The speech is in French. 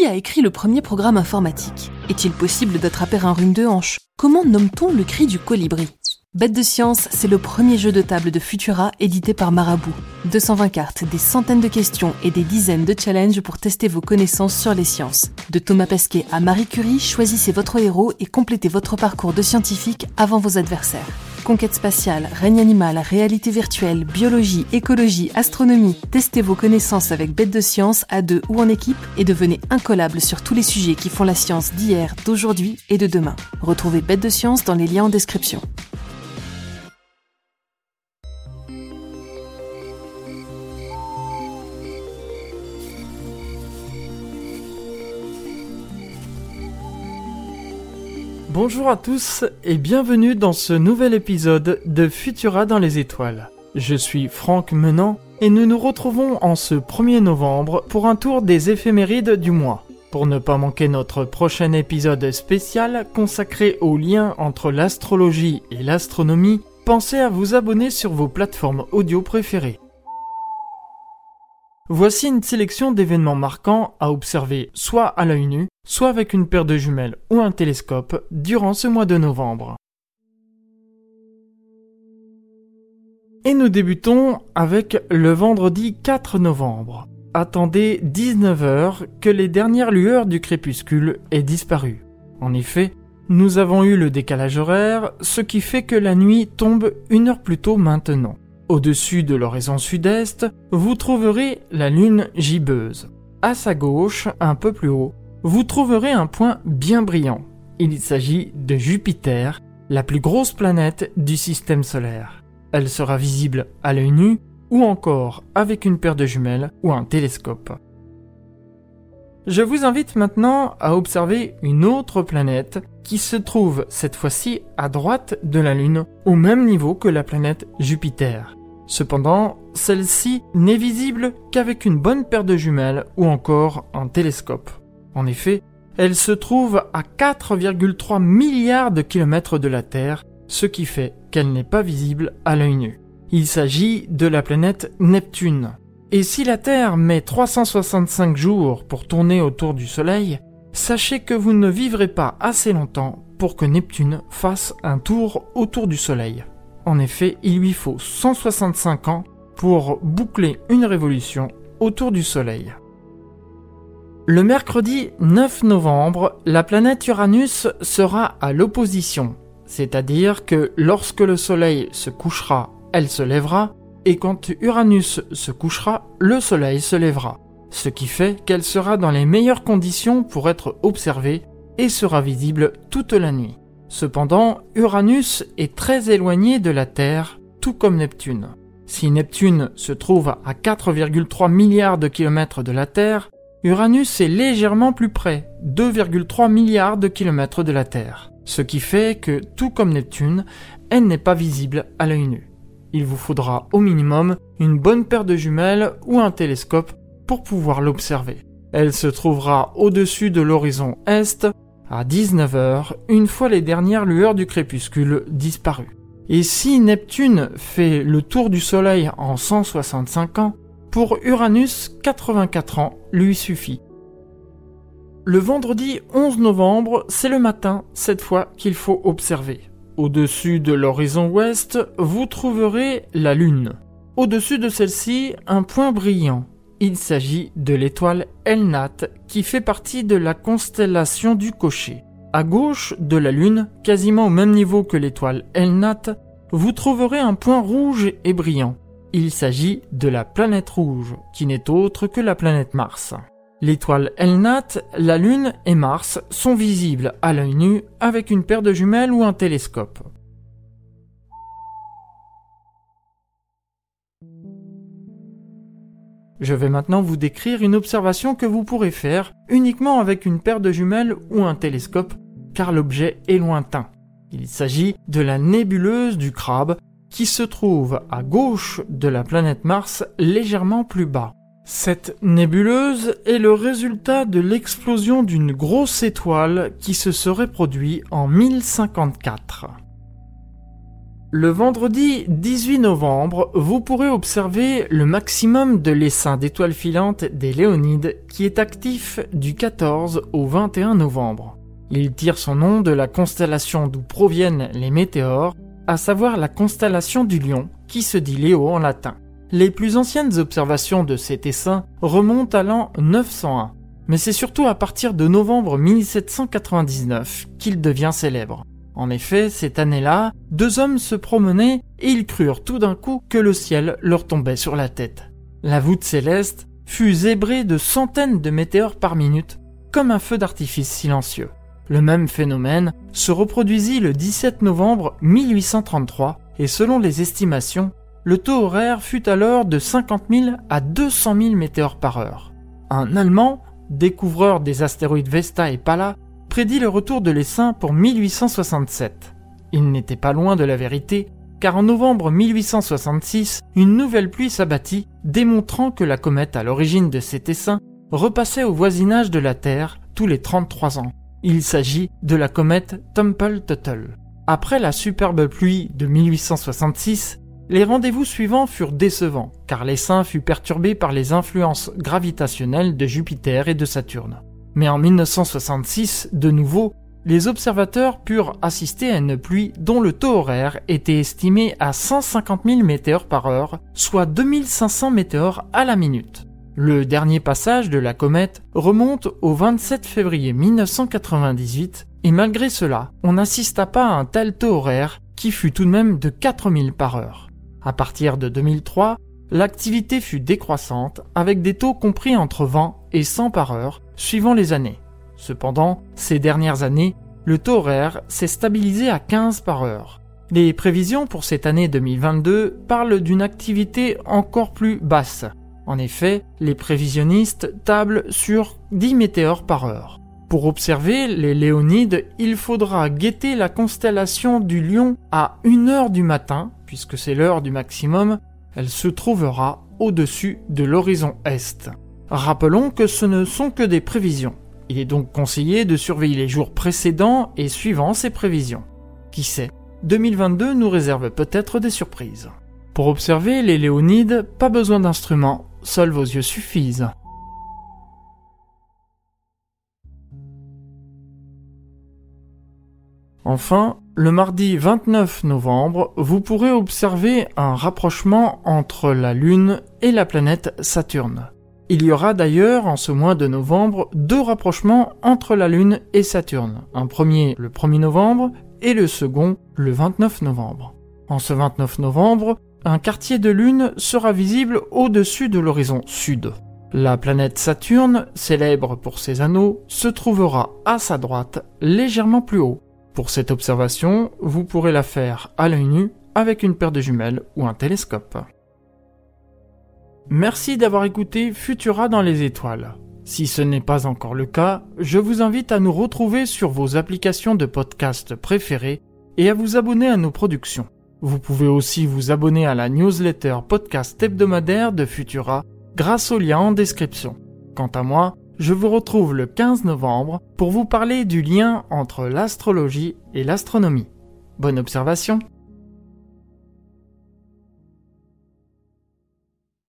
Qui a écrit le premier programme informatique? Est-il possible d'attraper un rhume de hanche? Comment nomme-t-on le cri du colibri? Bête de science, c'est le premier jeu de table de Futura édité par Marabout. 220 cartes, des centaines de questions et des dizaines de challenges pour tester vos connaissances sur les sciences. De Thomas Pesquet à Marie Curie, choisissez votre héros et complétez votre parcours de scientifique avant vos adversaires. Conquête spatiale, règne animal, réalité virtuelle, biologie, écologie, astronomie. Testez vos connaissances avec Bête de Science à deux ou en équipe et devenez incollable sur tous les sujets qui font la science d'hier, d'aujourd'hui et de demain. Retrouvez Bête de Science dans les liens en description. Bonjour à tous et bienvenue dans ce nouvel épisode de Futura dans les étoiles. Je suis Franck Menant et nous nous retrouvons en ce 1er novembre pour un tour des éphémérides du mois. Pour ne pas manquer notre prochain épisode spécial consacré au lien entre l'astrologie et l'astronomie, pensez à vous abonner sur vos plateformes audio préférées. Voici une sélection d'événements marquants à observer soit à l'œil nu, soit avec une paire de jumelles ou un télescope durant ce mois de novembre. Et nous débutons avec le vendredi 4 novembre. Attendez 19h que les dernières lueurs du crépuscule aient disparu. En effet, nous avons eu le décalage horaire, ce qui fait que la nuit tombe une heure plus tôt maintenant. Au-dessus de l'horizon sud-est, vous trouverez la lune gibbeuse. À sa gauche, un peu plus haut, vous trouverez un point bien brillant. Il s'agit de Jupiter, la plus grosse planète du système solaire. Elle sera visible à l'œil nu ou encore avec une paire de jumelles ou un télescope. Je vous invite maintenant à observer une autre planète qui se trouve cette fois-ci à droite de la Lune, au même niveau que la planète Jupiter. Cependant, celle-ci n'est visible qu'avec une bonne paire de jumelles ou encore un télescope. En effet, elle se trouve à 4,3 milliards de kilomètres de la Terre, ce qui fait qu'elle n'est pas visible à l'œil nu. Il s'agit de la planète Neptune. Et si la Terre met 365 jours pour tourner autour du Soleil, sachez que vous ne vivrez pas assez longtemps pour que Neptune fasse un tour autour du Soleil. En effet, il lui faut 165 ans pour boucler une révolution autour du Soleil. Le mercredi 9 novembre, la planète Uranus sera à l'opposition, c'est-à-dire que lorsque le Soleil se couchera, elle se lèvera, et quand Uranus se couchera, le Soleil se lèvera, ce qui fait qu'elle sera dans les meilleures conditions pour être observée et sera visible toute la nuit. Cependant, Uranus est très éloigné de la Terre, tout comme Neptune. Si Neptune se trouve à 4,3 milliards de kilomètres de la Terre, Uranus est légèrement plus près, 2,3 milliards de kilomètres de la Terre. Ce qui fait que, tout comme Neptune, elle n'est pas visible à l'œil nu. Il vous faudra au minimum une bonne paire de jumelles ou un télescope pour pouvoir l'observer. Elle se trouvera au-dessus de l'horizon Est à 19h, une fois les dernières lueurs du crépuscule disparues. Et si Neptune fait le tour du Soleil en 165 ans, pour Uranus, 84 ans lui suffit. Le vendredi 11 novembre, c'est le matin, cette fois, qu'il faut observer. Au-dessus de l'horizon ouest, vous trouverez la Lune. Au-dessus de celle-ci, un point brillant, il s'agit de l'étoile Elnat qui fait partie de la constellation du Cocher. À gauche de la Lune, quasiment au même niveau que l'étoile Elnat, vous trouverez un point rouge et brillant. Il s'agit de la planète rouge, qui n'est autre que la planète Mars. L'étoile Elnat, la Lune et Mars sont visibles à l'œil nu avec une paire de jumelles ou un télescope. Je vais maintenant vous décrire une observation que vous pourrez faire uniquement avec une paire de jumelles ou un télescope, car l'objet est lointain. Il s'agit de la nébuleuse du crabe qui se trouve à gauche de la planète Mars légèrement plus bas. Cette nébuleuse est le résultat de l'explosion d'une grosse étoile qui se serait produite en 1054. Le vendredi 18 novembre, vous pourrez observer le maximum de l'essaim d'étoiles filantes des Léonides qui est actif du 14 au 21 novembre. Il tire son nom de la constellation d'où proviennent les météores, à savoir la constellation du Lion, qui se dit Léo en latin. Les plus anciennes observations de cet essaim remontent à l'an 901, mais c'est surtout à partir de novembre 1799 qu'il devient célèbre. En effet, cette année-là, deux hommes se promenaient et ils crurent tout d'un coup que le ciel leur tombait sur la tête. La voûte céleste fut zébrée de centaines de météores par minute, comme un feu d'artifice silencieux. Le même phénomène se reproduisit le 17 novembre 1833 et selon les estimations, le taux horaire fut alors de 50 000 à 200 000 météores par heure. Un Allemand, découvreur des astéroïdes Vesta et Pala, prédit le retour de l'essaim pour 1867. Il n'était pas loin de la vérité, car en novembre 1866, une nouvelle pluie s'abattit, démontrant que la comète à l'origine de cet essaim repassait au voisinage de la Terre tous les 33 ans. Il s'agit de la comète Tempel-Tuttle. Après la superbe pluie de 1866, les rendez-vous suivants furent décevants, car l'essaim fut perturbé par les influences gravitationnelles de Jupiter et de Saturne. Mais en 1966, de nouveau, les observateurs purent assister à une pluie dont le taux horaire était estimé à 150 000 météores par heure, soit 2500 météores à la minute. Le dernier passage de la comète remonte au 27 février 1998 et malgré cela, on n'assista pas à un tel taux horaire qui fut tout de même de 4000 par heure. À partir de 2003, l'activité fut décroissante avec des taux compris entre 20 et 100 par heure suivant les années. Cependant, ces dernières années, le taux horaire s'est stabilisé à 15 par heure. Les prévisions pour cette année 2022 parlent d'une activité encore plus basse. En effet, les prévisionnistes tablent sur 10 météores par heure. Pour observer les Léonides, il faudra guetter la constellation du Lion à 1 heure du matin, puisque c'est l'heure du maximum, elle se trouvera au-dessus de l'horizon Est. Rappelons que ce ne sont que des prévisions. Il est donc conseillé de surveiller les jours précédents et suivant ces prévisions. Qui sait, 2022 nous réserve peut-être des surprises. Pour observer les Léonides, pas besoin d'instruments, seuls vos yeux suffisent. Enfin, le mardi 29 novembre, vous pourrez observer un rapprochement entre la Lune et la planète Saturne. Il y aura d'ailleurs en ce mois de novembre deux rapprochements entre la Lune et Saturne. Un premier le 1er novembre et le second le 29 novembre. En ce 29 novembre, un quartier de Lune sera visible au-dessus de l'horizon sud. La planète Saturne, célèbre pour ses anneaux, se trouvera à sa droite, légèrement plus haut. Pour cette observation, vous pourrez la faire à l'œil nu avec une paire de jumelles ou un télescope. Merci d'avoir écouté Futura dans les étoiles. Si ce n'est pas encore le cas, je vous invite à nous retrouver sur vos applications de podcast préférées et à vous abonner à nos productions. Vous pouvez aussi vous abonner à la newsletter podcast hebdomadaire de Futura grâce au lien en description. Quant à moi, je vous retrouve le 15 novembre pour vous parler du lien entre l'astrologie et l'astronomie. Bonne observation